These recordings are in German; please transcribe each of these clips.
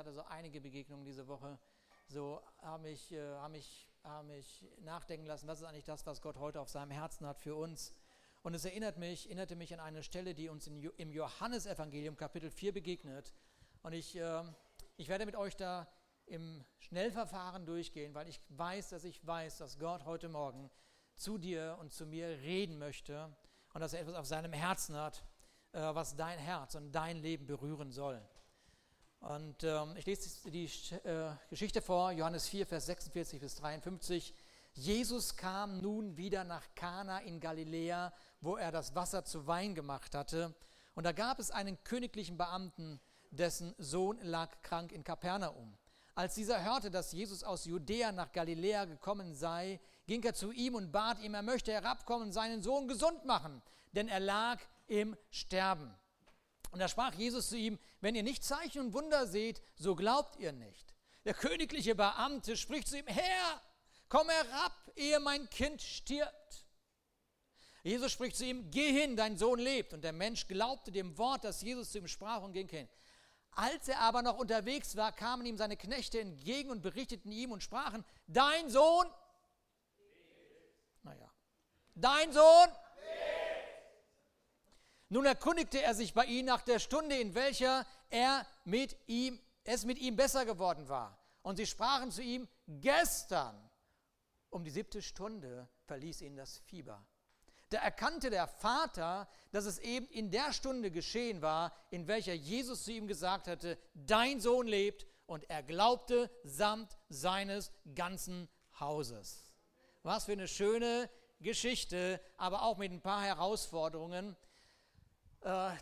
hatte so einige Begegnungen diese Woche, so haben mich, äh, haben mich, haben mich nachdenken lassen, was ist eigentlich das, was Gott heute auf seinem Herzen hat für uns. Und es erinnert mich, erinnerte mich an eine Stelle, die uns in, im Johannesevangelium Kapitel 4 begegnet. Und ich, äh, ich werde mit euch da im Schnellverfahren durchgehen, weil ich weiß, dass ich weiß, dass Gott heute Morgen zu dir und zu mir reden möchte und dass er etwas auf seinem Herzen hat, äh, was dein Herz und dein Leben berühren soll. Und ähm, ich lese die äh, Geschichte vor, Johannes 4, Vers 46 bis 53. Jesus kam nun wieder nach Kana in Galiläa, wo er das Wasser zu Wein gemacht hatte. Und da gab es einen königlichen Beamten, dessen Sohn lag krank in Kapernaum. Als dieser hörte, dass Jesus aus Judäa nach Galiläa gekommen sei, ging er zu ihm und bat ihm, er möchte herabkommen und seinen Sohn gesund machen, denn er lag im Sterben. Und da sprach Jesus zu ihm, wenn ihr nicht Zeichen und Wunder seht, so glaubt ihr nicht. Der königliche Beamte spricht zu ihm, Herr, komm herab, ehe mein Kind stirbt. Jesus spricht zu ihm, geh hin, dein Sohn lebt. Und der Mensch glaubte dem Wort, das Jesus zu ihm sprach und ging hin. Als er aber noch unterwegs war, kamen ihm seine Knechte entgegen und berichteten ihm und sprachen, dein Sohn, naja, dein Sohn, nun erkundigte er sich bei ihnen nach der Stunde, in welcher er mit ihm, es mit ihm besser geworden war. Und sie sprachen zu ihm, gestern um die siebte Stunde verließ ihn das Fieber. Da erkannte der Vater, dass es eben in der Stunde geschehen war, in welcher Jesus zu ihm gesagt hatte, dein Sohn lebt, und er glaubte samt seines ganzen Hauses. Was für eine schöne Geschichte, aber auch mit ein paar Herausforderungen,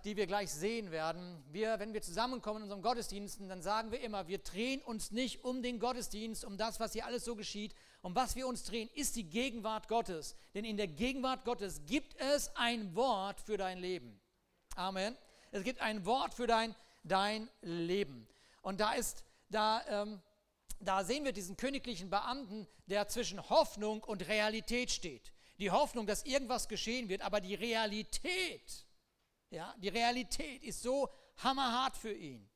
die wir gleich sehen werden. Wir, wenn wir zusammenkommen in unseren Gottesdiensten, dann sagen wir immer, wir drehen uns nicht um den Gottesdienst, um das, was hier alles so geschieht, um was wir uns drehen, ist die Gegenwart Gottes. Denn in der Gegenwart Gottes gibt es ein Wort für dein Leben. Amen. Es gibt ein Wort für dein, dein Leben. Und da ist, da, ähm, da sehen wir diesen königlichen Beamten, der zwischen Hoffnung und Realität steht. Die Hoffnung, dass irgendwas geschehen wird, aber die Realität, ja, die Realität ist so hammerhart für ihn.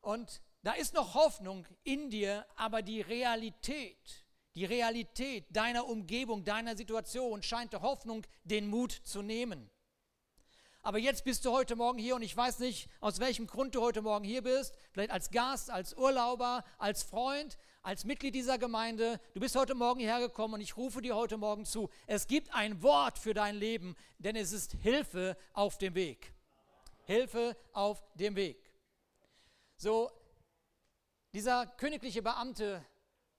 Und da ist noch Hoffnung in dir, aber die Realität, die Realität deiner Umgebung, deiner Situation scheint der Hoffnung den Mut zu nehmen. Aber jetzt bist du heute Morgen hier und ich weiß nicht, aus welchem Grund du heute Morgen hier bist. Vielleicht als Gast, als Urlauber, als Freund, als Mitglied dieser Gemeinde. Du bist heute Morgen hierher gekommen und ich rufe dir heute Morgen zu. Es gibt ein Wort für dein Leben, denn es ist Hilfe auf dem Weg. Hilfe auf dem Weg. So, dieser königliche Beamte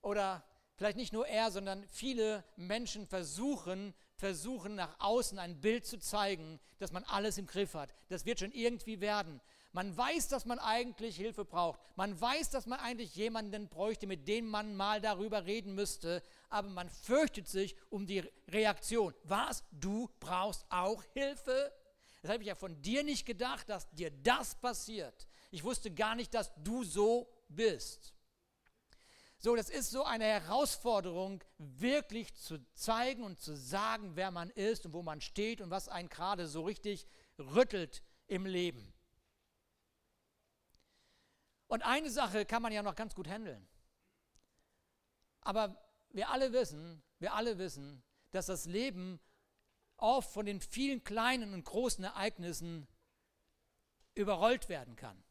oder vielleicht nicht nur er, sondern viele Menschen versuchen, versuchen nach außen ein Bild zu zeigen, dass man alles im Griff hat. Das wird schon irgendwie werden. Man weiß, dass man eigentlich Hilfe braucht. Man weiß, dass man eigentlich jemanden bräuchte, mit dem man mal darüber reden müsste. Aber man fürchtet sich um die Reaktion. Was? Du brauchst auch Hilfe? Das habe ich ja von dir nicht gedacht, dass dir das passiert. Ich wusste gar nicht, dass du so bist. So, das ist so eine Herausforderung, wirklich zu zeigen und zu sagen, wer man ist und wo man steht und was einen gerade so richtig rüttelt im Leben. Und eine Sache kann man ja noch ganz gut handeln. Aber wir alle wissen, wir alle wissen, dass das Leben oft von den vielen kleinen und großen Ereignissen überrollt werden kann.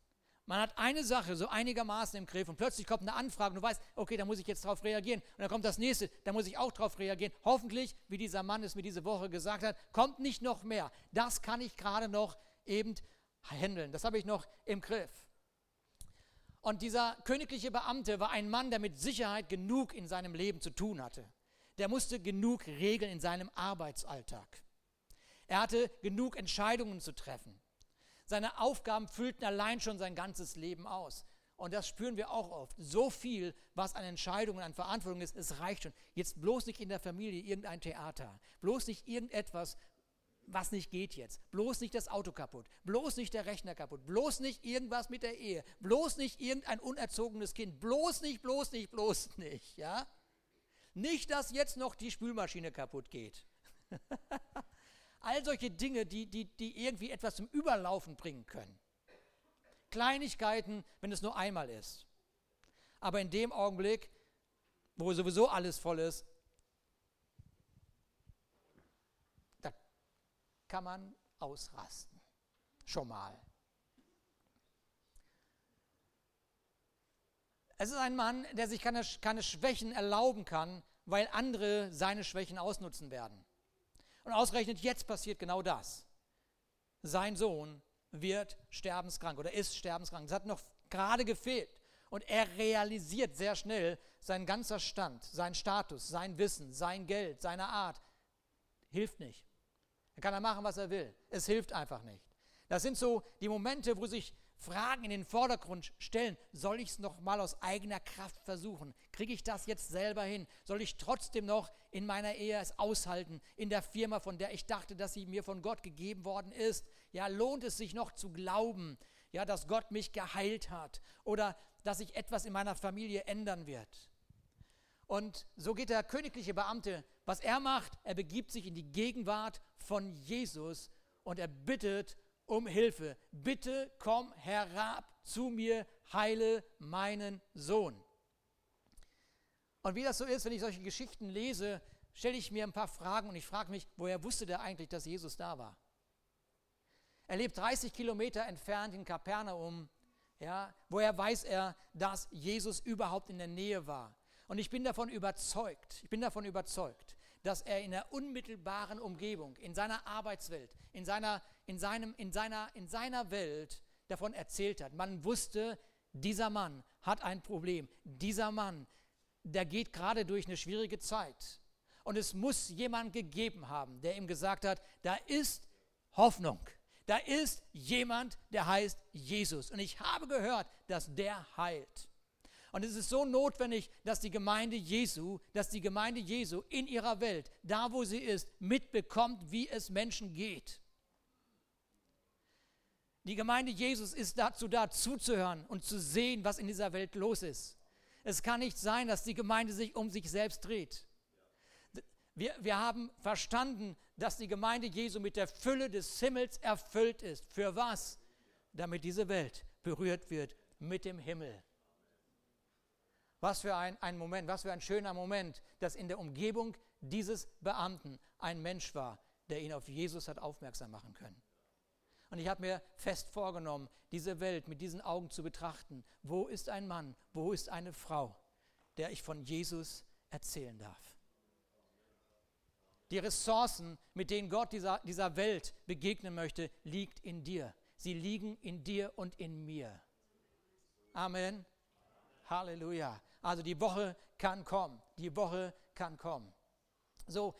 Man hat eine Sache so einigermaßen im Griff und plötzlich kommt eine Anfrage und du weißt, okay, da muss ich jetzt drauf reagieren. Und dann kommt das nächste, da muss ich auch drauf reagieren. Hoffentlich, wie dieser Mann es mir diese Woche gesagt hat, kommt nicht noch mehr. Das kann ich gerade noch eben handeln. Das habe ich noch im Griff. Und dieser königliche Beamte war ein Mann, der mit Sicherheit genug in seinem Leben zu tun hatte. Der musste genug regeln in seinem Arbeitsalltag. Er hatte genug Entscheidungen zu treffen. Seine Aufgaben füllten allein schon sein ganzes Leben aus. Und das spüren wir auch oft. So viel, was an Entscheidungen, an Verantwortung ist, es reicht schon. Jetzt bloß nicht in der Familie irgendein Theater. Bloß nicht irgendetwas, was nicht geht jetzt. Bloß nicht das Auto kaputt. Bloß nicht der Rechner kaputt. Bloß nicht irgendwas mit der Ehe. Bloß nicht irgendein unerzogenes Kind. Bloß nicht, bloß nicht, bloß nicht. Ja? Nicht, dass jetzt noch die Spülmaschine kaputt geht. All solche Dinge, die, die, die irgendwie etwas zum Überlaufen bringen können. Kleinigkeiten, wenn es nur einmal ist. Aber in dem Augenblick, wo sowieso alles voll ist, da kann man ausrasten. Schon mal. Es ist ein Mann, der sich keine, keine Schwächen erlauben kann, weil andere seine Schwächen ausnutzen werden. Und ausgerechnet jetzt passiert genau das. Sein Sohn wird sterbenskrank oder ist sterbenskrank. Das hat noch gerade gefehlt. Und er realisiert sehr schnell, sein ganzer Stand, sein Status, sein Wissen, sein Geld, seine Art hilft nicht. Er kann er machen, was er will. Es hilft einfach nicht. Das sind so die Momente, wo sich Fragen in den Vordergrund stellen. Soll ich es noch mal aus eigener Kraft versuchen? Kriege ich das jetzt selber hin? Soll ich trotzdem noch in meiner Ehe es aushalten? In der Firma, von der ich dachte, dass sie mir von Gott gegeben worden ist? Ja, lohnt es sich noch zu glauben, ja, dass Gott mich geheilt hat oder dass sich etwas in meiner Familie ändern wird? Und so geht der königliche Beamte, was er macht, er begibt sich in die Gegenwart von Jesus und er bittet um Hilfe. Bitte komm herab zu mir, heile meinen Sohn. Und wie das so ist, wenn ich solche Geschichten lese, stelle ich mir ein paar Fragen und ich frage mich, woher wusste der eigentlich, dass Jesus da war? Er lebt 30 Kilometer entfernt in Kapernaum. Ja, woher weiß er, dass Jesus überhaupt in der Nähe war? Und ich bin davon überzeugt, ich bin davon überzeugt, dass er in der unmittelbaren Umgebung, in seiner Arbeitswelt, in seiner, in seinem, in seiner, in seiner Welt davon erzählt hat. Man wusste, dieser Mann hat ein Problem. Dieser Mann, der geht gerade durch eine schwierige Zeit. Und es muss jemand gegeben haben, der ihm gesagt hat, da ist Hoffnung. Da ist jemand, der heißt Jesus. Und ich habe gehört, dass der heilt. Und es ist so notwendig, dass die Gemeinde Jesu, dass die Gemeinde Jesu in ihrer Welt, da wo sie ist, mitbekommt, wie es Menschen geht. Die Gemeinde Jesus ist dazu da, zuzuhören und zu sehen, was in dieser Welt los ist. Es kann nicht sein, dass die Gemeinde sich um sich selbst dreht. Wir, wir haben verstanden, dass die Gemeinde Jesu mit der Fülle des Himmels erfüllt ist. Für was? Damit diese Welt berührt wird mit dem Himmel. Was für ein, ein Moment, was für ein schöner Moment, dass in der Umgebung dieses Beamten ein Mensch war, der ihn auf Jesus hat aufmerksam machen können. Und ich habe mir fest vorgenommen, diese Welt mit diesen Augen zu betrachten. Wo ist ein Mann, wo ist eine Frau, der ich von Jesus erzählen darf? Die Ressourcen, mit denen Gott dieser, dieser Welt begegnen möchte, liegt in dir. Sie liegen in dir und in mir. Amen. Halleluja. Also die Woche kann kommen. Die Woche kann kommen. So,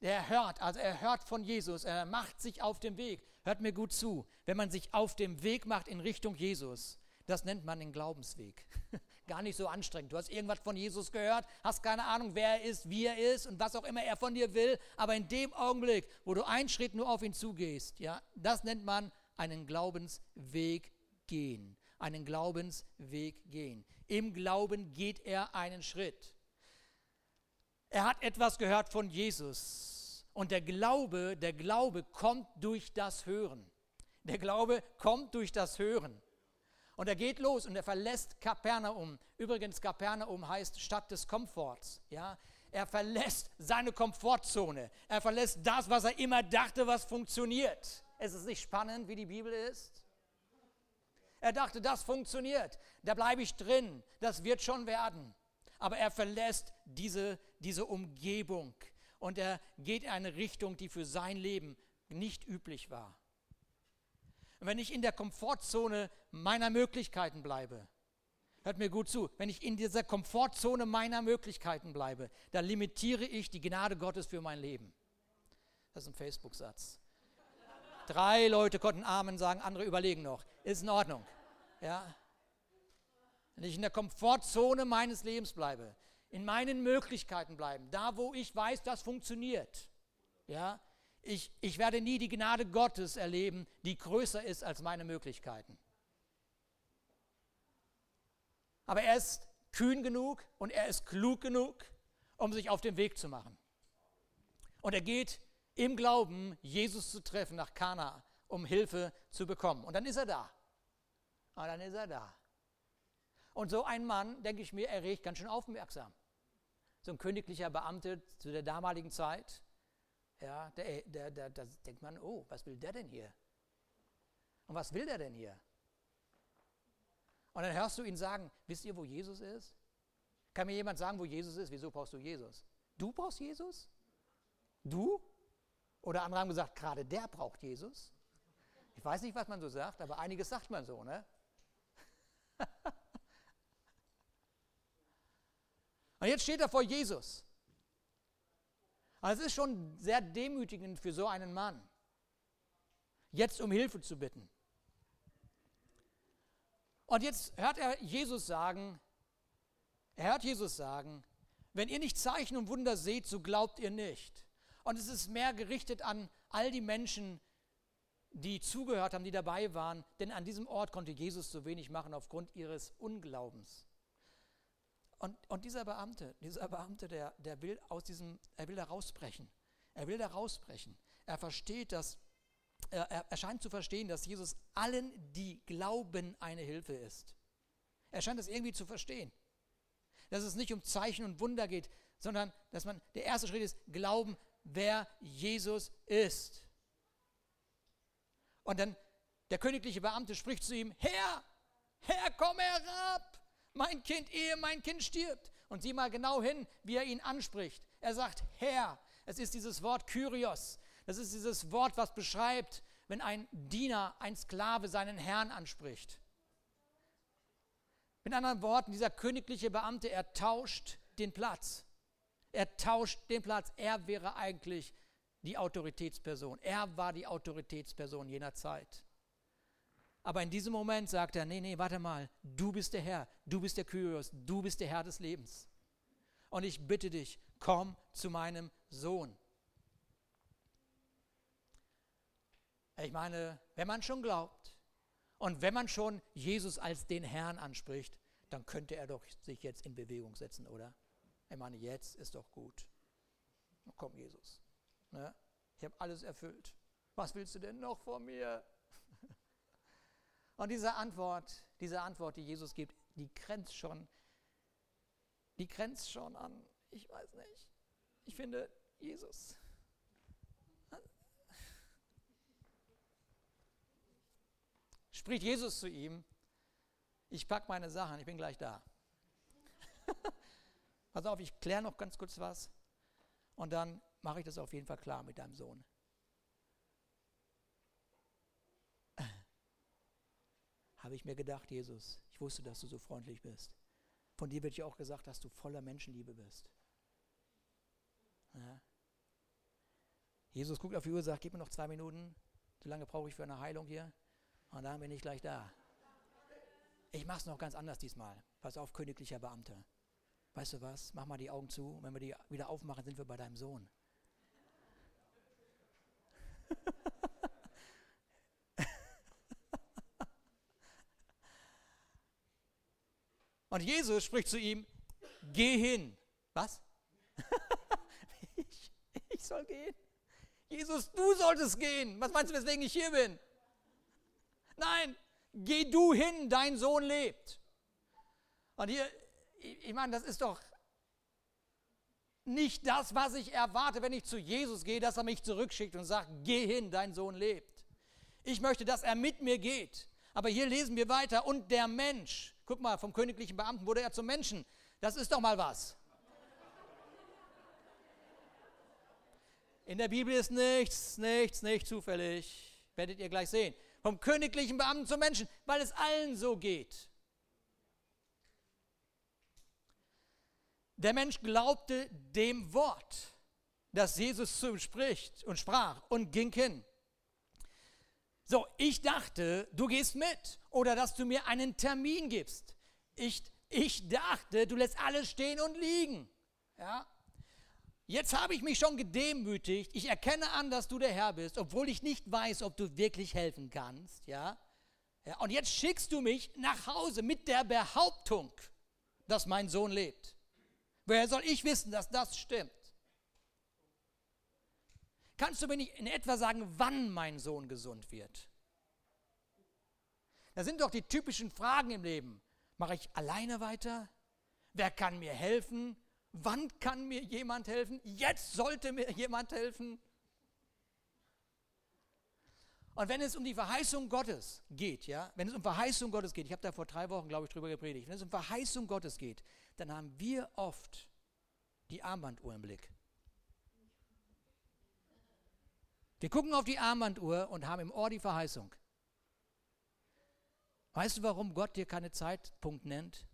er hört, also er hört von Jesus, er macht sich auf den Weg. Hört mir gut zu. Wenn man sich auf dem Weg macht in Richtung Jesus, das nennt man den Glaubensweg. Gar nicht so anstrengend. Du hast irgendwas von Jesus gehört, hast keine Ahnung, wer er ist, wie er ist und was auch immer er von dir will. Aber in dem Augenblick, wo du einen Schritt nur auf ihn zugehst, ja, das nennt man einen Glaubensweg gehen. Einen Glaubensweg gehen. Im Glauben geht er einen Schritt. Er hat etwas gehört von Jesus. Und der Glaube, der Glaube kommt durch das Hören. Der Glaube kommt durch das Hören. Und er geht los und er verlässt Kapernaum. Übrigens, Kapernaum heißt Stadt des Komforts. Ja? Er verlässt seine Komfortzone. Er verlässt das, was er immer dachte, was funktioniert. Es ist nicht spannend, wie die Bibel ist. Er dachte, das funktioniert. Da bleibe ich drin. Das wird schon werden. Aber er verlässt diese, diese Umgebung und er geht in eine Richtung, die für sein Leben nicht üblich war. Und wenn ich in der Komfortzone meiner Möglichkeiten bleibe, hört mir gut zu, wenn ich in dieser Komfortzone meiner Möglichkeiten bleibe, dann limitiere ich die Gnade Gottes für mein Leben. Das ist ein Facebook-Satz. Drei Leute konnten Amen sagen, andere überlegen noch. Ist in Ordnung. Ja? Wenn ich in der Komfortzone meines Lebens bleibe, in meinen Möglichkeiten bleiben, da wo ich weiß, das funktioniert. Ja? Ich, ich werde nie die Gnade Gottes erleben, die größer ist als meine Möglichkeiten. Aber er ist kühn genug und er ist klug genug, um sich auf den Weg zu machen. Und er geht im Glauben, Jesus zu treffen nach Kana, um Hilfe zu bekommen. Und dann ist er da. Und dann ist er da. Und so ein Mann, denke ich mir, erregt ganz schön aufmerksam. So ein königlicher Beamte zu der damaligen Zeit, ja, der, der, der, da denkt man, oh, was will der denn hier? Und was will der denn hier? Und dann hörst du ihn sagen, wisst ihr, wo Jesus ist? Kann mir jemand sagen, wo Jesus ist? Wieso brauchst du Jesus? Du brauchst Jesus? Du? Oder andere haben gesagt, gerade der braucht Jesus. Ich weiß nicht, was man so sagt, aber einiges sagt man so, ne? Und jetzt steht er vor Jesus. Also es ist schon sehr demütigend für so einen Mann, jetzt um Hilfe zu bitten. Und jetzt hört er Jesus sagen, er hört Jesus sagen, wenn ihr nicht Zeichen und Wunder seht, so glaubt ihr nicht. Und es ist mehr gerichtet an all die Menschen, die zugehört haben, die dabei waren, denn an diesem Ort konnte Jesus so wenig machen aufgrund ihres Unglaubens. Und, und dieser Beamte, dieser Beamte, der, der will aus diesem, er will da rausbrechen. Er will da rausbrechen. Er versteht das, er, er scheint zu verstehen, dass Jesus allen, die glauben, eine Hilfe ist. Er scheint das irgendwie zu verstehen. Dass es nicht um Zeichen und Wunder geht, sondern dass man, der erste Schritt ist, glauben, wer Jesus ist. Und dann der königliche Beamte spricht zu ihm, Herr, Herr, komm herab, mein Kind, ehe mein Kind stirbt. Und sieh mal genau hin, wie er ihn anspricht. Er sagt, Herr, es ist dieses Wort Kyrios. Das ist dieses Wort, was beschreibt, wenn ein Diener, ein Sklave seinen Herrn anspricht. Mit anderen Worten, dieser königliche Beamte, er tauscht den Platz. Er tauscht den Platz. Er wäre eigentlich die Autoritätsperson. Er war die Autoritätsperson jener Zeit. Aber in diesem Moment sagt er, nee, nee, warte mal, du bist der Herr, du bist der Kyrios, du bist der Herr des Lebens. Und ich bitte dich, komm zu meinem Sohn. Ich meine, wenn man schon glaubt und wenn man schon Jesus als den Herrn anspricht, dann könnte er doch sich jetzt in Bewegung setzen, oder? Ich meine, jetzt ist doch gut. Komm, Jesus. Ne? Ich habe alles erfüllt. Was willst du denn noch von mir? Und diese Antwort, diese Antwort, die Jesus gibt, die grenzt schon, die grenzt schon an, ich weiß nicht. Ich finde, Jesus. Spricht Jesus zu ihm, ich packe meine Sachen, ich bin gleich da. Pass auf, ich kläre noch ganz kurz was und dann mache ich das auf jeden Fall klar mit deinem Sohn. Habe ich mir gedacht, Jesus, ich wusste, dass du so freundlich bist. Von dir wird ja auch gesagt, dass du voller Menschenliebe bist. Ja. Jesus guckt auf die Uhr und sagt, gib mir noch zwei Minuten, so lange brauche ich für eine Heilung hier. Und dann bin ich gleich da. Ich mache es noch ganz anders diesmal. Pass auf, königlicher Beamter. Weißt du was? Mach mal die Augen zu. Wenn wir die wieder aufmachen, sind wir bei deinem Sohn. Und Jesus spricht zu ihm, geh hin. Was? ich, ich soll gehen. Jesus, du solltest gehen. Was meinst du, weswegen ich hier bin? Nein, geh du hin, dein Sohn lebt. Und hier, ich meine, das ist doch nicht das, was ich erwarte, wenn ich zu Jesus gehe, dass er mich zurückschickt und sagt, geh hin, dein Sohn lebt. Ich möchte, dass er mit mir geht. Aber hier lesen wir weiter, und der Mensch, guck mal, vom königlichen Beamten wurde er zum Menschen. Das ist doch mal was. In der Bibel ist nichts, nichts, nicht zufällig. Werdet ihr gleich sehen. Vom königlichen Beamten zum Menschen, weil es allen so geht. Der Mensch glaubte dem Wort, das Jesus zu ihm spricht und sprach und ging hin. So, ich dachte, du gehst mit oder dass du mir einen Termin gibst. Ich, ich dachte, du lässt alles stehen und liegen. Ja? Jetzt habe ich mich schon gedemütigt. Ich erkenne an, dass du der Herr bist, obwohl ich nicht weiß, ob du wirklich helfen kannst. Ja? ja und jetzt schickst du mich nach Hause mit der Behauptung, dass mein Sohn lebt. Woher soll ich wissen, dass das stimmt? Kannst du mir nicht in etwa sagen, wann mein Sohn gesund wird? Das sind doch die typischen Fragen im Leben. Mache ich alleine weiter? Wer kann mir helfen? Wann kann mir jemand helfen? Jetzt sollte mir jemand helfen. Und wenn es um die Verheißung Gottes geht, ja, wenn es um Verheißung Gottes geht, ich habe da vor drei Wochen, glaube ich, drüber gepredigt, wenn es um Verheißung Gottes geht, dann haben wir oft die Armbanduhr im Blick. Wir gucken auf die Armbanduhr und haben im Ohr die Verheißung. Weißt du, warum Gott dir keine Zeitpunkt nennt?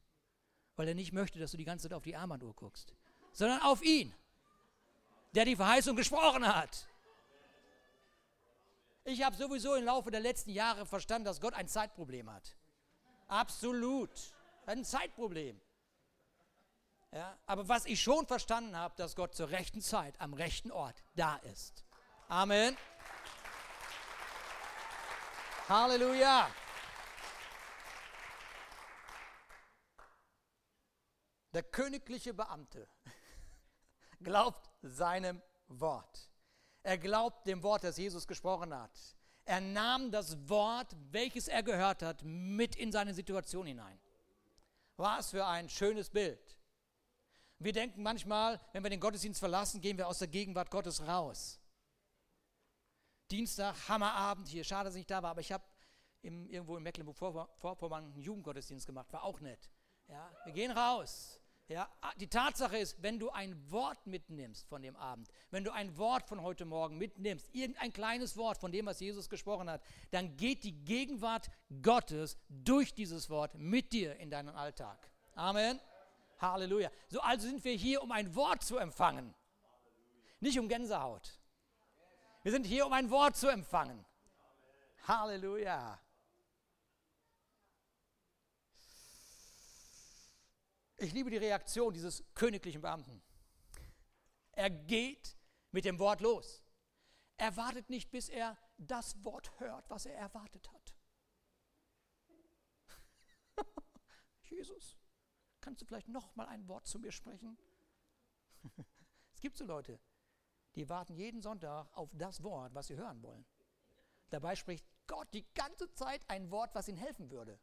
Weil er nicht möchte, dass du die ganze Zeit auf die Armbanduhr guckst, sondern auf ihn, der die Verheißung gesprochen hat. Ich habe sowieso im Laufe der letzten Jahre verstanden, dass Gott ein Zeitproblem hat. Absolut. Ein Zeitproblem. Ja, aber was ich schon verstanden habe, dass Gott zur rechten Zeit am rechten Ort da ist. Amen. Halleluja. Der königliche Beamte glaubt seinem Wort. Er glaubt dem Wort, das Jesus gesprochen hat. Er nahm das Wort, welches er gehört hat, mit in seine Situation hinein. Was für ein schönes Bild. Wir denken manchmal, wenn wir den Gottesdienst verlassen, gehen wir aus der Gegenwart Gottes raus. Dienstag, Hammerabend hier, schade, dass ich nicht da war, aber ich habe irgendwo in Mecklenburg-Vorpommern einen Jugendgottesdienst gemacht, war auch nett. Ja, wir gehen raus. Ja, die Tatsache ist, wenn du ein Wort mitnimmst von dem Abend, wenn du ein Wort von heute Morgen mitnimmst, irgendein kleines Wort von dem, was Jesus gesprochen hat, dann geht die Gegenwart Gottes durch dieses Wort mit dir in deinen Alltag. Amen. Halleluja. So also sind wir hier, um ein Wort zu empfangen, nicht um Gänsehaut. Wir sind hier, um ein Wort zu empfangen. Halleluja. Ich liebe die Reaktion dieses königlichen Beamten. Er geht mit dem Wort los. Er wartet nicht, bis er das Wort hört, was er erwartet hat. Jesus, kannst du vielleicht noch mal ein Wort zu mir sprechen? es gibt so Leute, die warten jeden Sonntag auf das Wort, was sie hören wollen. Dabei spricht Gott die ganze Zeit ein Wort, was ihnen helfen würde.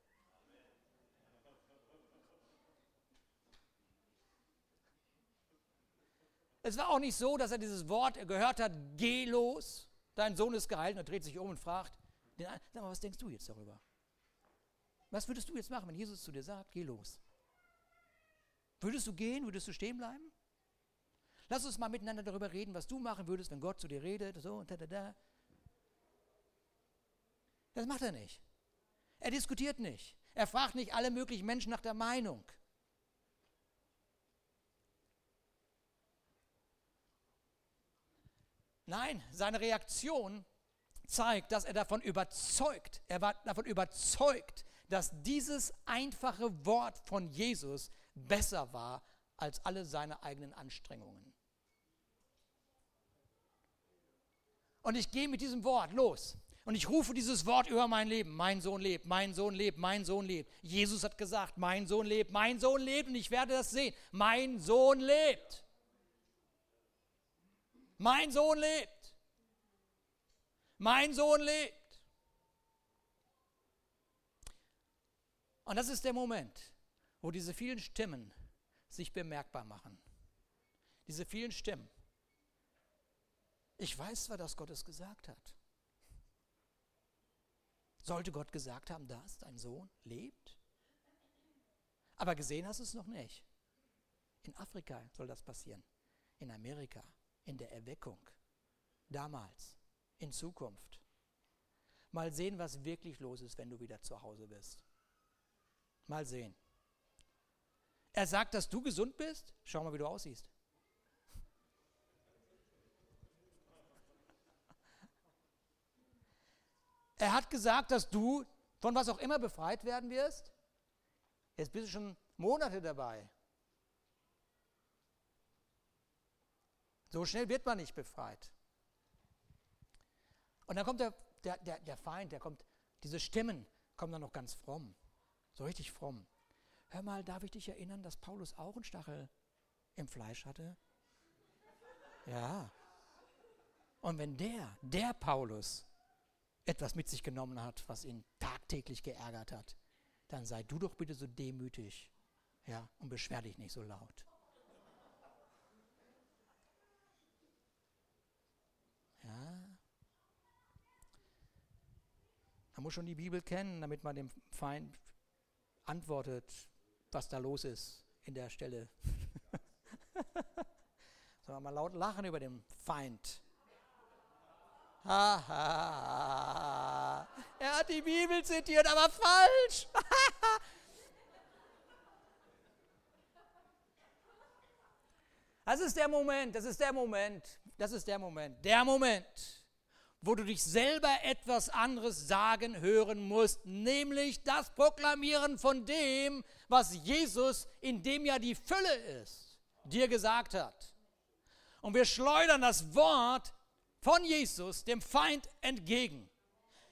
Es war auch nicht so, dass er dieses Wort gehört hat, geh los, dein Sohn ist geheilt, und er dreht sich um und fragt, sag mal, was denkst du jetzt darüber? Was würdest du jetzt machen, wenn Jesus zu dir sagt, geh los? Würdest du gehen? Würdest du stehen bleiben? Lass uns mal miteinander darüber reden, was du machen würdest, wenn Gott zu dir redet, so da, da, da. Das macht er nicht. Er diskutiert nicht. Er fragt nicht alle möglichen Menschen nach der Meinung. Nein, seine Reaktion zeigt, dass er davon überzeugt, er war davon überzeugt, dass dieses einfache Wort von Jesus besser war als alle seine eigenen Anstrengungen. Und ich gehe mit diesem Wort los. Und ich rufe dieses Wort über mein Leben. Mein Sohn lebt, mein Sohn lebt, mein Sohn lebt. Jesus hat gesagt, mein Sohn lebt, mein Sohn lebt und ich werde das sehen. Mein Sohn lebt. Mein Sohn lebt. Mein Sohn lebt. Und das ist der Moment, wo diese vielen Stimmen sich bemerkbar machen. Diese vielen Stimmen. Ich weiß zwar, dass Gott es gesagt hat. Sollte Gott gesagt haben, dass dein Sohn lebt? Aber gesehen hast du es noch nicht. In Afrika soll das passieren. In Amerika in der Erweckung, damals, in Zukunft. Mal sehen, was wirklich los ist, wenn du wieder zu Hause bist. Mal sehen. Er sagt, dass du gesund bist. Schau mal, wie du aussiehst. Er hat gesagt, dass du von was auch immer befreit werden wirst. Jetzt bist du schon Monate dabei. So schnell wird man nicht befreit. Und dann kommt der, der, der, der Feind, der kommt, diese Stimmen kommen dann noch ganz fromm, so richtig fromm. Hör mal, darf ich dich erinnern, dass Paulus auch einen Stachel im Fleisch hatte? Ja. Und wenn der, der Paulus, etwas mit sich genommen hat, was ihn tagtäglich geärgert hat, dann sei du doch bitte so demütig ja, und beschwer dich nicht so laut. Ja. Man muss schon die Bibel kennen, damit man dem Feind antwortet, was da los ist in der Stelle. Sollen wir mal laut lachen über den Feind. Ha, ha, ha. Er hat die Bibel zitiert, aber falsch. Das ist der Moment, das ist der Moment, das ist der Moment, der Moment, wo du dich selber etwas anderes sagen hören musst, nämlich das Proklamieren von dem, was Jesus, in dem ja die Fülle ist, dir gesagt hat. Und wir schleudern das Wort von Jesus dem Feind entgegen.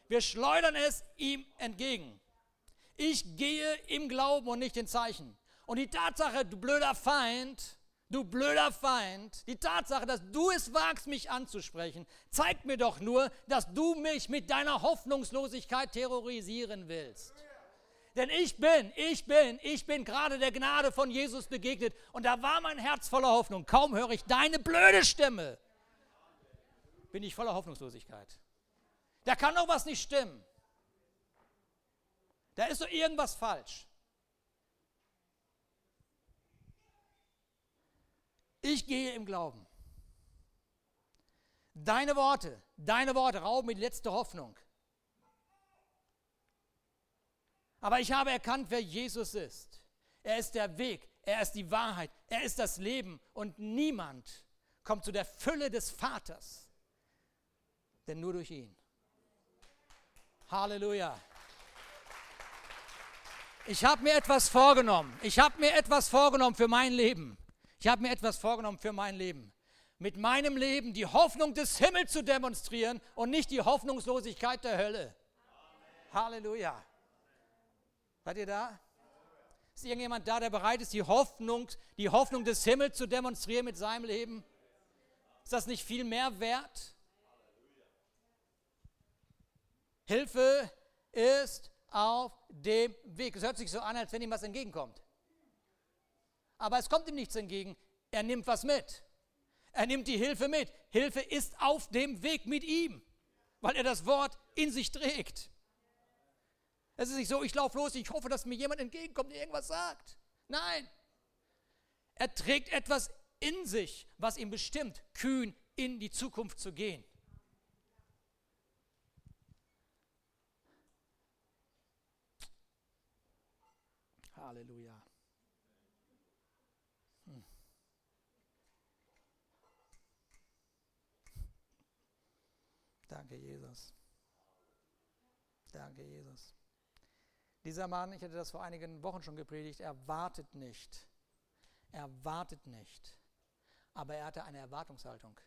Wir schleudern es ihm entgegen. Ich gehe im Glauben und nicht in Zeichen. Und die Tatsache, du blöder Feind, Du blöder Feind, die Tatsache, dass du es wagst, mich anzusprechen, zeigt mir doch nur, dass du mich mit deiner Hoffnungslosigkeit terrorisieren willst. Denn ich bin, ich bin, ich bin gerade der Gnade von Jesus begegnet und da war mein Herz voller Hoffnung. Kaum höre ich deine blöde Stimme, bin ich voller Hoffnungslosigkeit. Da kann doch was nicht stimmen. Da ist so irgendwas falsch. Ich gehe im Glauben. Deine Worte, deine Worte rauben mir die letzte Hoffnung. Aber ich habe erkannt, wer Jesus ist. Er ist der Weg, er ist die Wahrheit, er ist das Leben und niemand kommt zu der Fülle des Vaters, denn nur durch ihn. Halleluja. Ich habe mir etwas vorgenommen. Ich habe mir etwas vorgenommen für mein Leben. Ich habe mir etwas vorgenommen für mein Leben. Mit meinem Leben die Hoffnung des Himmels zu demonstrieren und nicht die Hoffnungslosigkeit der Hölle. Halleluja. Seid ihr da? Ist irgendjemand da, der bereit ist, die Hoffnung, die Hoffnung des Himmels zu demonstrieren mit seinem Leben? Ist das nicht viel mehr wert? Hilfe ist auf dem Weg. Es hört sich so an, als wenn ihm was entgegenkommt aber es kommt ihm nichts entgegen. Er nimmt was mit. Er nimmt die Hilfe mit. Hilfe ist auf dem Weg mit ihm, weil er das Wort in sich trägt. Es ist nicht so, ich laufe los, ich hoffe, dass mir jemand entgegenkommt, der irgendwas sagt. Nein. Er trägt etwas in sich, was ihm bestimmt, kühn in die Zukunft zu gehen. Halleluja. Danke, Jesus. Danke, Jesus. Dieser Mann, ich hatte das vor einigen Wochen schon gepredigt, er wartet nicht. Er wartet nicht. Aber er hatte eine Erwartungshaltung.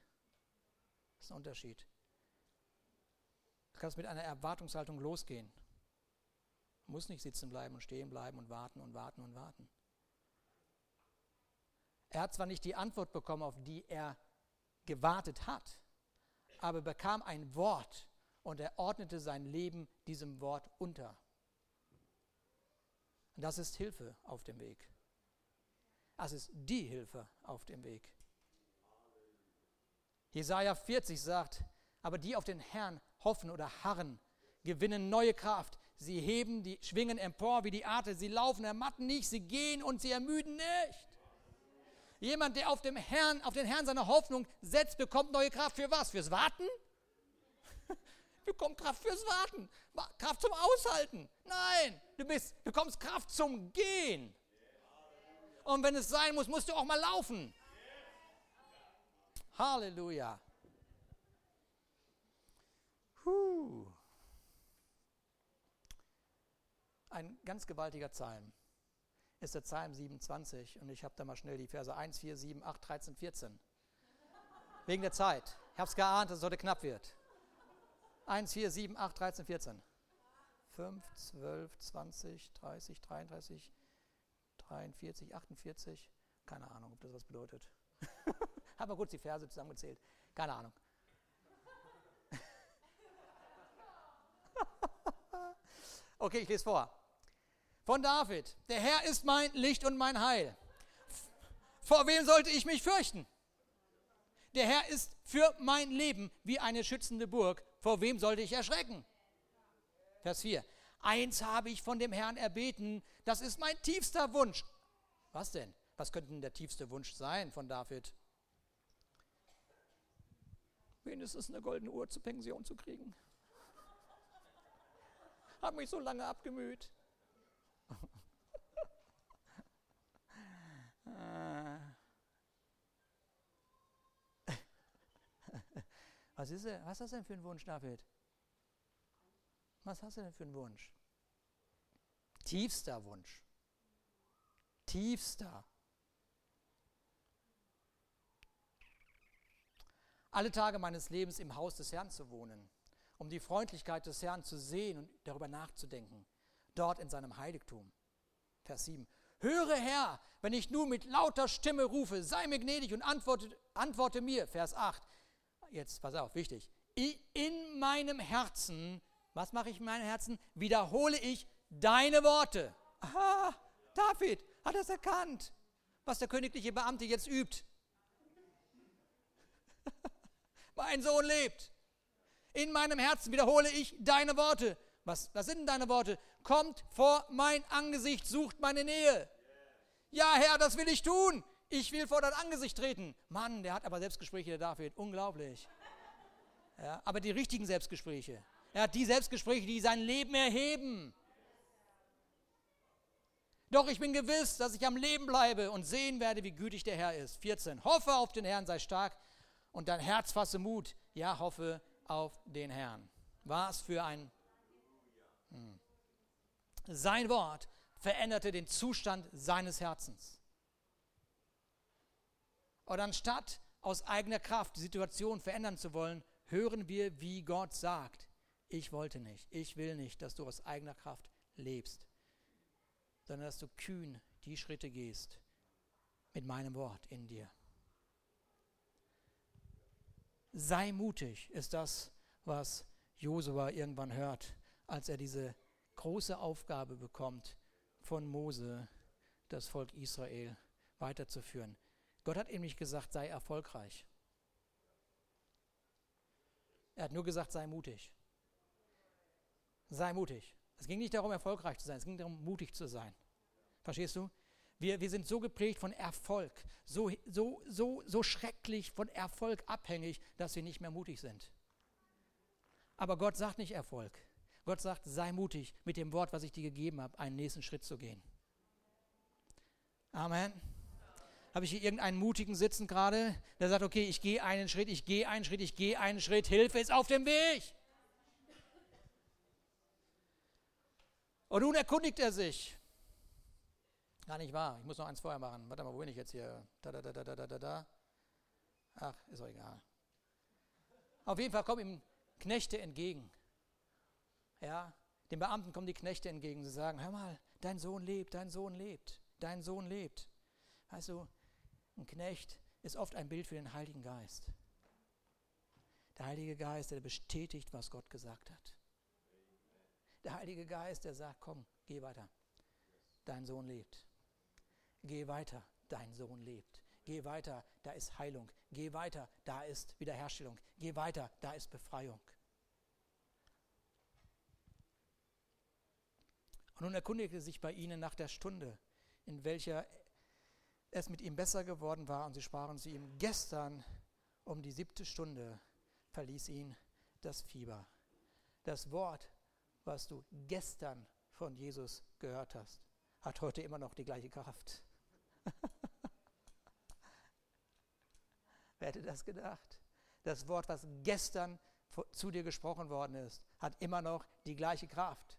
Das ist ein Unterschied. Du kannst mit einer Erwartungshaltung losgehen. Du musst nicht sitzen bleiben und stehen bleiben und warten und warten und warten. Er hat zwar nicht die Antwort bekommen, auf die er gewartet hat, aber bekam ein Wort und er ordnete sein Leben diesem Wort unter. Das ist Hilfe auf dem Weg. Das ist die Hilfe auf dem Weg. Jesaja 40 sagt, aber die auf den Herrn hoffen oder harren, gewinnen neue Kraft. Sie heben die Schwingen empor wie die Arte, sie laufen, ermatten nicht, sie gehen und sie ermüden nicht. Jemand, der auf, dem Herrn, auf den Herrn seine Hoffnung setzt, bekommt neue Kraft für was? Fürs Warten? bekommt Kraft fürs Warten, Kraft zum Aushalten. Nein, du bist, bekommst Kraft zum Gehen. Und wenn es sein muss, musst du auch mal laufen. Halleluja. Huh. Ein ganz gewaltiger Psalm ist der Psalm 27 und ich habe da mal schnell die Verse 1, 4, 7, 8, 13, 14. Wegen der Zeit. Ich habe es geahnt, dass es heute knapp wird. 1, 4, 7, 8, 13, 14. 5, 12, 20, 30, 33, 43, 48. Keine Ahnung, ob das was bedeutet. Haben wir kurz die Verse zusammengezählt. Keine Ahnung. Okay, ich lese vor. Von David. Der Herr ist mein Licht und mein Heil. Vor wem sollte ich mich fürchten? Der Herr ist für mein Leben wie eine schützende Burg. Vor wem sollte ich erschrecken? Vers 4. Eins habe ich von dem Herrn erbeten, das ist mein tiefster Wunsch. Was denn? Was könnte denn der tiefste Wunsch sein von David? Wenigstens eine goldene Uhr zur Pension zu kriegen. Hab mich so lange abgemüht. Was ist, er? was ist das denn für ein Wunsch, David? Was hast du denn für einen Wunsch? Tiefster Wunsch. Tiefster. Alle Tage meines Lebens im Haus des Herrn zu wohnen, um die Freundlichkeit des Herrn zu sehen und darüber nachzudenken, dort in seinem Heiligtum. Vers 7. Höre Herr, wenn ich nun mit lauter Stimme rufe, sei mir gnädig und antworte, antworte mir. Vers 8. Jetzt, pass auf, wichtig. In meinem Herzen was mache ich in meinem Herzen? Wiederhole ich deine Worte. Aha, David hat es erkannt, was der königliche Beamte jetzt übt. mein Sohn lebt. In meinem Herzen wiederhole ich deine Worte. Was, was sind denn deine Worte? Kommt vor mein Angesicht, sucht meine Nähe. Ja, Herr, das will ich tun. Ich will vor dein Angesicht treten. Mann, der hat aber Selbstgespräche, der David. Unglaublich. Ja, aber die richtigen Selbstgespräche. Er hat die Selbstgespräche, die sein Leben erheben. Doch ich bin gewiss, dass ich am Leben bleibe und sehen werde, wie gütig der Herr ist. 14. Hoffe auf den Herrn, sei stark und dein Herz fasse Mut. Ja, hoffe auf den Herrn. Was für ein. Hm. Sein Wort veränderte den Zustand seines Herzens. Und anstatt aus eigener Kraft die Situation verändern zu wollen, hören wir, wie Gott sagt ich wollte nicht, ich will nicht, dass du aus eigener Kraft lebst, sondern dass du kühn die Schritte gehst mit meinem Wort in dir. Sei mutig ist das, was Josua irgendwann hört, als er diese große Aufgabe bekommt, von Mose das Volk Israel weiterzuführen. Gott hat ihm nicht gesagt, sei erfolgreich. Er hat nur gesagt, sei mutig. Sei mutig. Es ging nicht darum, erfolgreich zu sein, es ging darum, mutig zu sein. Verstehst du? Wir, wir sind so geprägt von Erfolg, so, so, so, so schrecklich von Erfolg abhängig, dass wir nicht mehr mutig sind. Aber Gott sagt nicht Erfolg. Gott sagt, sei mutig, mit dem Wort, was ich dir gegeben habe, einen nächsten Schritt zu gehen. Amen. Habe ich hier irgendeinen Mutigen sitzen gerade, der sagt, okay, ich gehe einen Schritt, ich gehe einen Schritt, ich gehe einen Schritt, Hilfe ist auf dem Weg. Und nun erkundigt er sich. Gar nicht wahr. Ich muss noch eins vorher machen. Warte mal, wo bin ich jetzt hier? Da, da, da, da, da, da, da. Ach, ist doch egal. Auf jeden Fall kommen ihm Knechte entgegen. Ja, den Beamten kommen die Knechte entgegen. Sie sagen: Hör mal, dein Sohn lebt, dein Sohn lebt, dein Sohn lebt. Weißt du, ein Knecht ist oft ein Bild für den Heiligen Geist. Der Heilige Geist, der bestätigt, was Gott gesagt hat. Der Heilige Geist, der sagt, komm, geh weiter. Dein Sohn lebt. Geh weiter, dein Sohn lebt. Geh weiter, da ist Heilung. Geh weiter, da ist Wiederherstellung. Geh weiter, da ist Befreiung. Und nun erkundigte sich bei ihnen nach der Stunde, in welcher es mit ihm besser geworden war, und sie sprachen zu ihm, gestern um die siebte Stunde verließ ihn das Fieber. Das Wort was du gestern von Jesus gehört hast, hat heute immer noch die gleiche Kraft. Wer hätte das gedacht? Das Wort, was gestern zu dir gesprochen worden ist, hat immer noch die gleiche Kraft.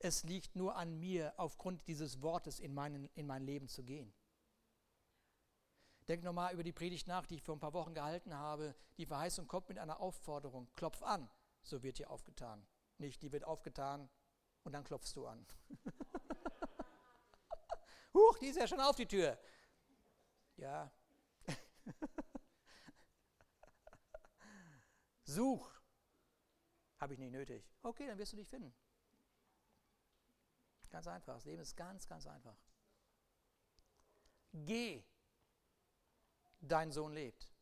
Es liegt nur an mir, aufgrund dieses Wortes in, meinen, in mein Leben zu gehen. Denk nochmal über die Predigt nach, die ich vor ein paar Wochen gehalten habe. Die Verheißung kommt mit einer Aufforderung. Klopf an, so wird dir aufgetan. Nicht, die wird aufgetan und dann klopfst du an. Huch, die ist ja schon auf die Tür. Ja. Such. Habe ich nicht nötig. Okay, dann wirst du dich finden. Ganz einfach. Das Leben ist ganz, ganz einfach. Geh. Dein Sohn lebt.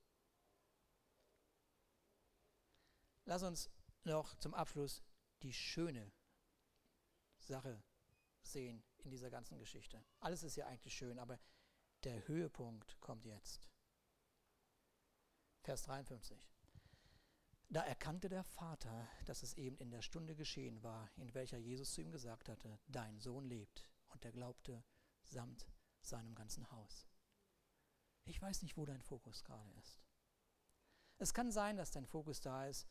Lass uns noch zum Abschluss die schöne Sache sehen in dieser ganzen Geschichte. Alles ist ja eigentlich schön, aber der Höhepunkt kommt jetzt. Vers 53. Da erkannte der Vater, dass es eben in der Stunde geschehen war, in welcher Jesus zu ihm gesagt hatte, dein Sohn lebt. Und er glaubte samt seinem ganzen Haus. Ich weiß nicht, wo dein Fokus gerade ist. Es kann sein, dass dein Fokus da ist,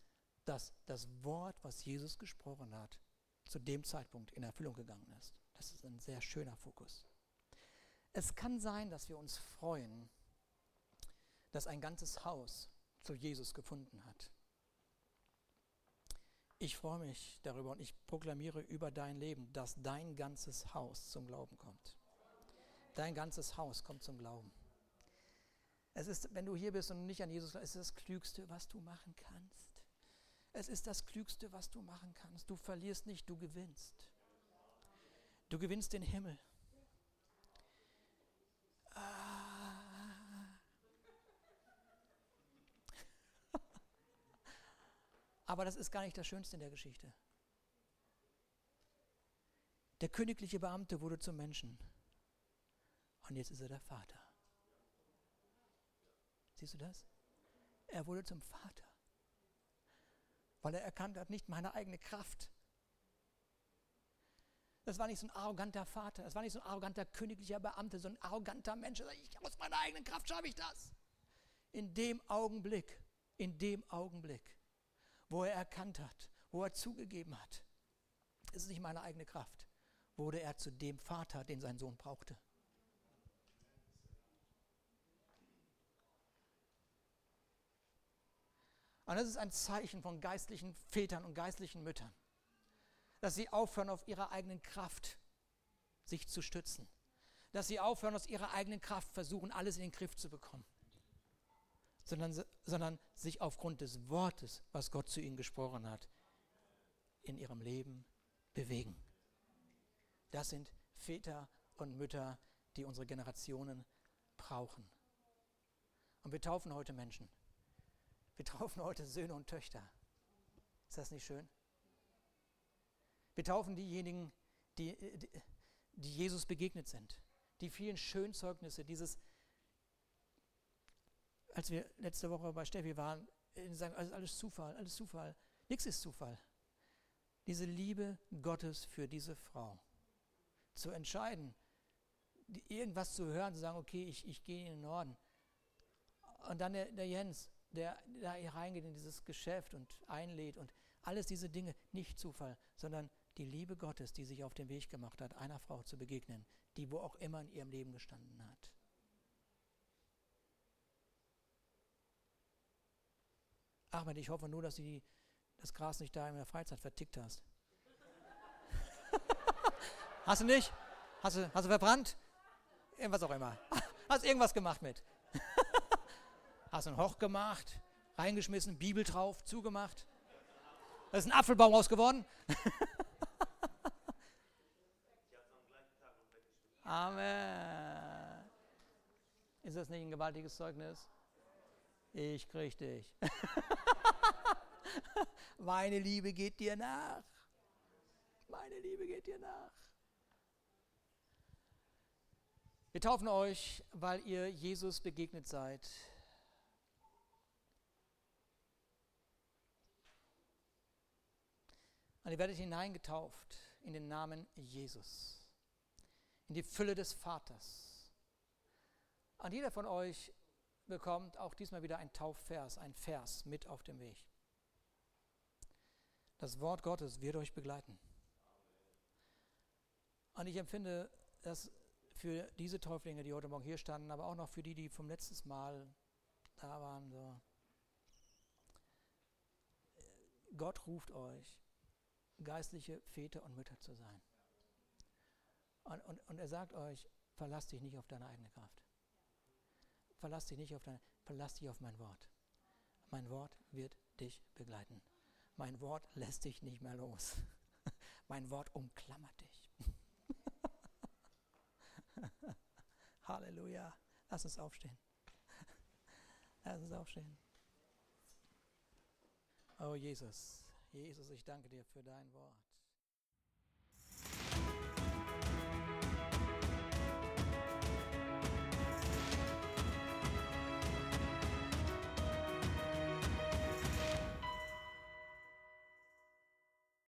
dass das Wort, was Jesus gesprochen hat, zu dem Zeitpunkt in Erfüllung gegangen ist. Das ist ein sehr schöner Fokus. Es kann sein, dass wir uns freuen, dass ein ganzes Haus zu Jesus gefunden hat. Ich freue mich darüber und ich proklamiere über dein Leben, dass dein ganzes Haus zum Glauben kommt. Dein ganzes Haus kommt zum Glauben. Es ist, wenn du hier bist und nicht an Jesus glaubst, es ist das Klügste, was du machen kannst. Es ist das Klügste, was du machen kannst. Du verlierst nicht, du gewinnst. Du gewinnst den Himmel. Aber das ist gar nicht das Schönste in der Geschichte. Der königliche Beamte wurde zum Menschen. Und jetzt ist er der Vater. Siehst du das? Er wurde zum Vater. Weil er erkannt hat, nicht meine eigene Kraft. Das war nicht so ein arroganter Vater, das war nicht so ein arroganter königlicher Beamte, so ein arroganter Mensch. Ich, aus meiner eigenen Kraft schaffe ich das. In dem Augenblick, in dem Augenblick wo er erkannt hat, wo er zugegeben hat, es ist nicht meine eigene Kraft, wurde er zu dem Vater, den sein Sohn brauchte. Und das ist ein Zeichen von geistlichen Vätern und geistlichen Müttern, dass sie aufhören, auf ihrer eigenen Kraft sich zu stützen, dass sie aufhören, aus ihrer eigenen Kraft versuchen, alles in den Griff zu bekommen sondern, sondern sich aufgrund des Wortes, was Gott zu ihnen gesprochen hat, in ihrem Leben bewegen. Das sind Väter und Mütter, die unsere Generationen brauchen. Und wir taufen heute Menschen. Wir taufen heute Söhne und Töchter. Ist das nicht schön? Wir taufen diejenigen, die, die, die Jesus begegnet sind. Die vielen Schönzeugnisse dieses als wir letzte Woche bei Steffi waren, sagen, alles, alles Zufall, alles Zufall. Nichts ist Zufall. Diese Liebe Gottes für diese Frau. Zu entscheiden, irgendwas zu hören, zu sagen, okay, ich, ich gehe in den Norden. Und dann der, der Jens, der da reingeht in dieses Geschäft und einlädt und alles diese Dinge, nicht Zufall, sondern die Liebe Gottes, die sich auf den Weg gemacht hat, einer Frau zu begegnen, die wo auch immer in ihrem Leben gestanden hat. Ahmed, ich hoffe nur, dass du das Gras nicht da in der Freizeit vertickt hast. hast du nicht? Hast du, hast du verbrannt? Irgendwas auch immer. Hast du irgendwas gemacht mit? hast du einen Hoch gemacht, reingeschmissen, Bibel drauf, zugemacht? Da ist ein Apfelbaum raus geworden. Amen. Ist das nicht ein gewaltiges Zeugnis? Ich krieg dich. Meine Liebe geht dir nach. Meine Liebe geht dir nach. Wir taufen euch, weil ihr Jesus begegnet seid. Und ihr werdet hineingetauft in den Namen Jesus, in die Fülle des Vaters. Und jeder von euch bekommt auch diesmal wieder ein Taufvers, ein Vers mit auf dem Weg. Das Wort Gottes wird euch begleiten. Und ich empfinde, dass für diese Täuflinge, die heute Morgen hier standen, aber auch noch für die, die vom letzten Mal da waren, so, Gott ruft euch, geistliche Väter und Mütter zu sein. Und, und, und er sagt euch, verlass dich nicht auf deine eigene Kraft verlass dich nicht auf dein, verlass dich auf mein Wort. Mein Wort wird dich begleiten mein Wort lässt dich nicht mehr los. Mein Wort umklammert dich. Halleluja. Lass uns aufstehen. Lass uns aufstehen. Oh Jesus, Jesus, ich danke dir für dein Wort.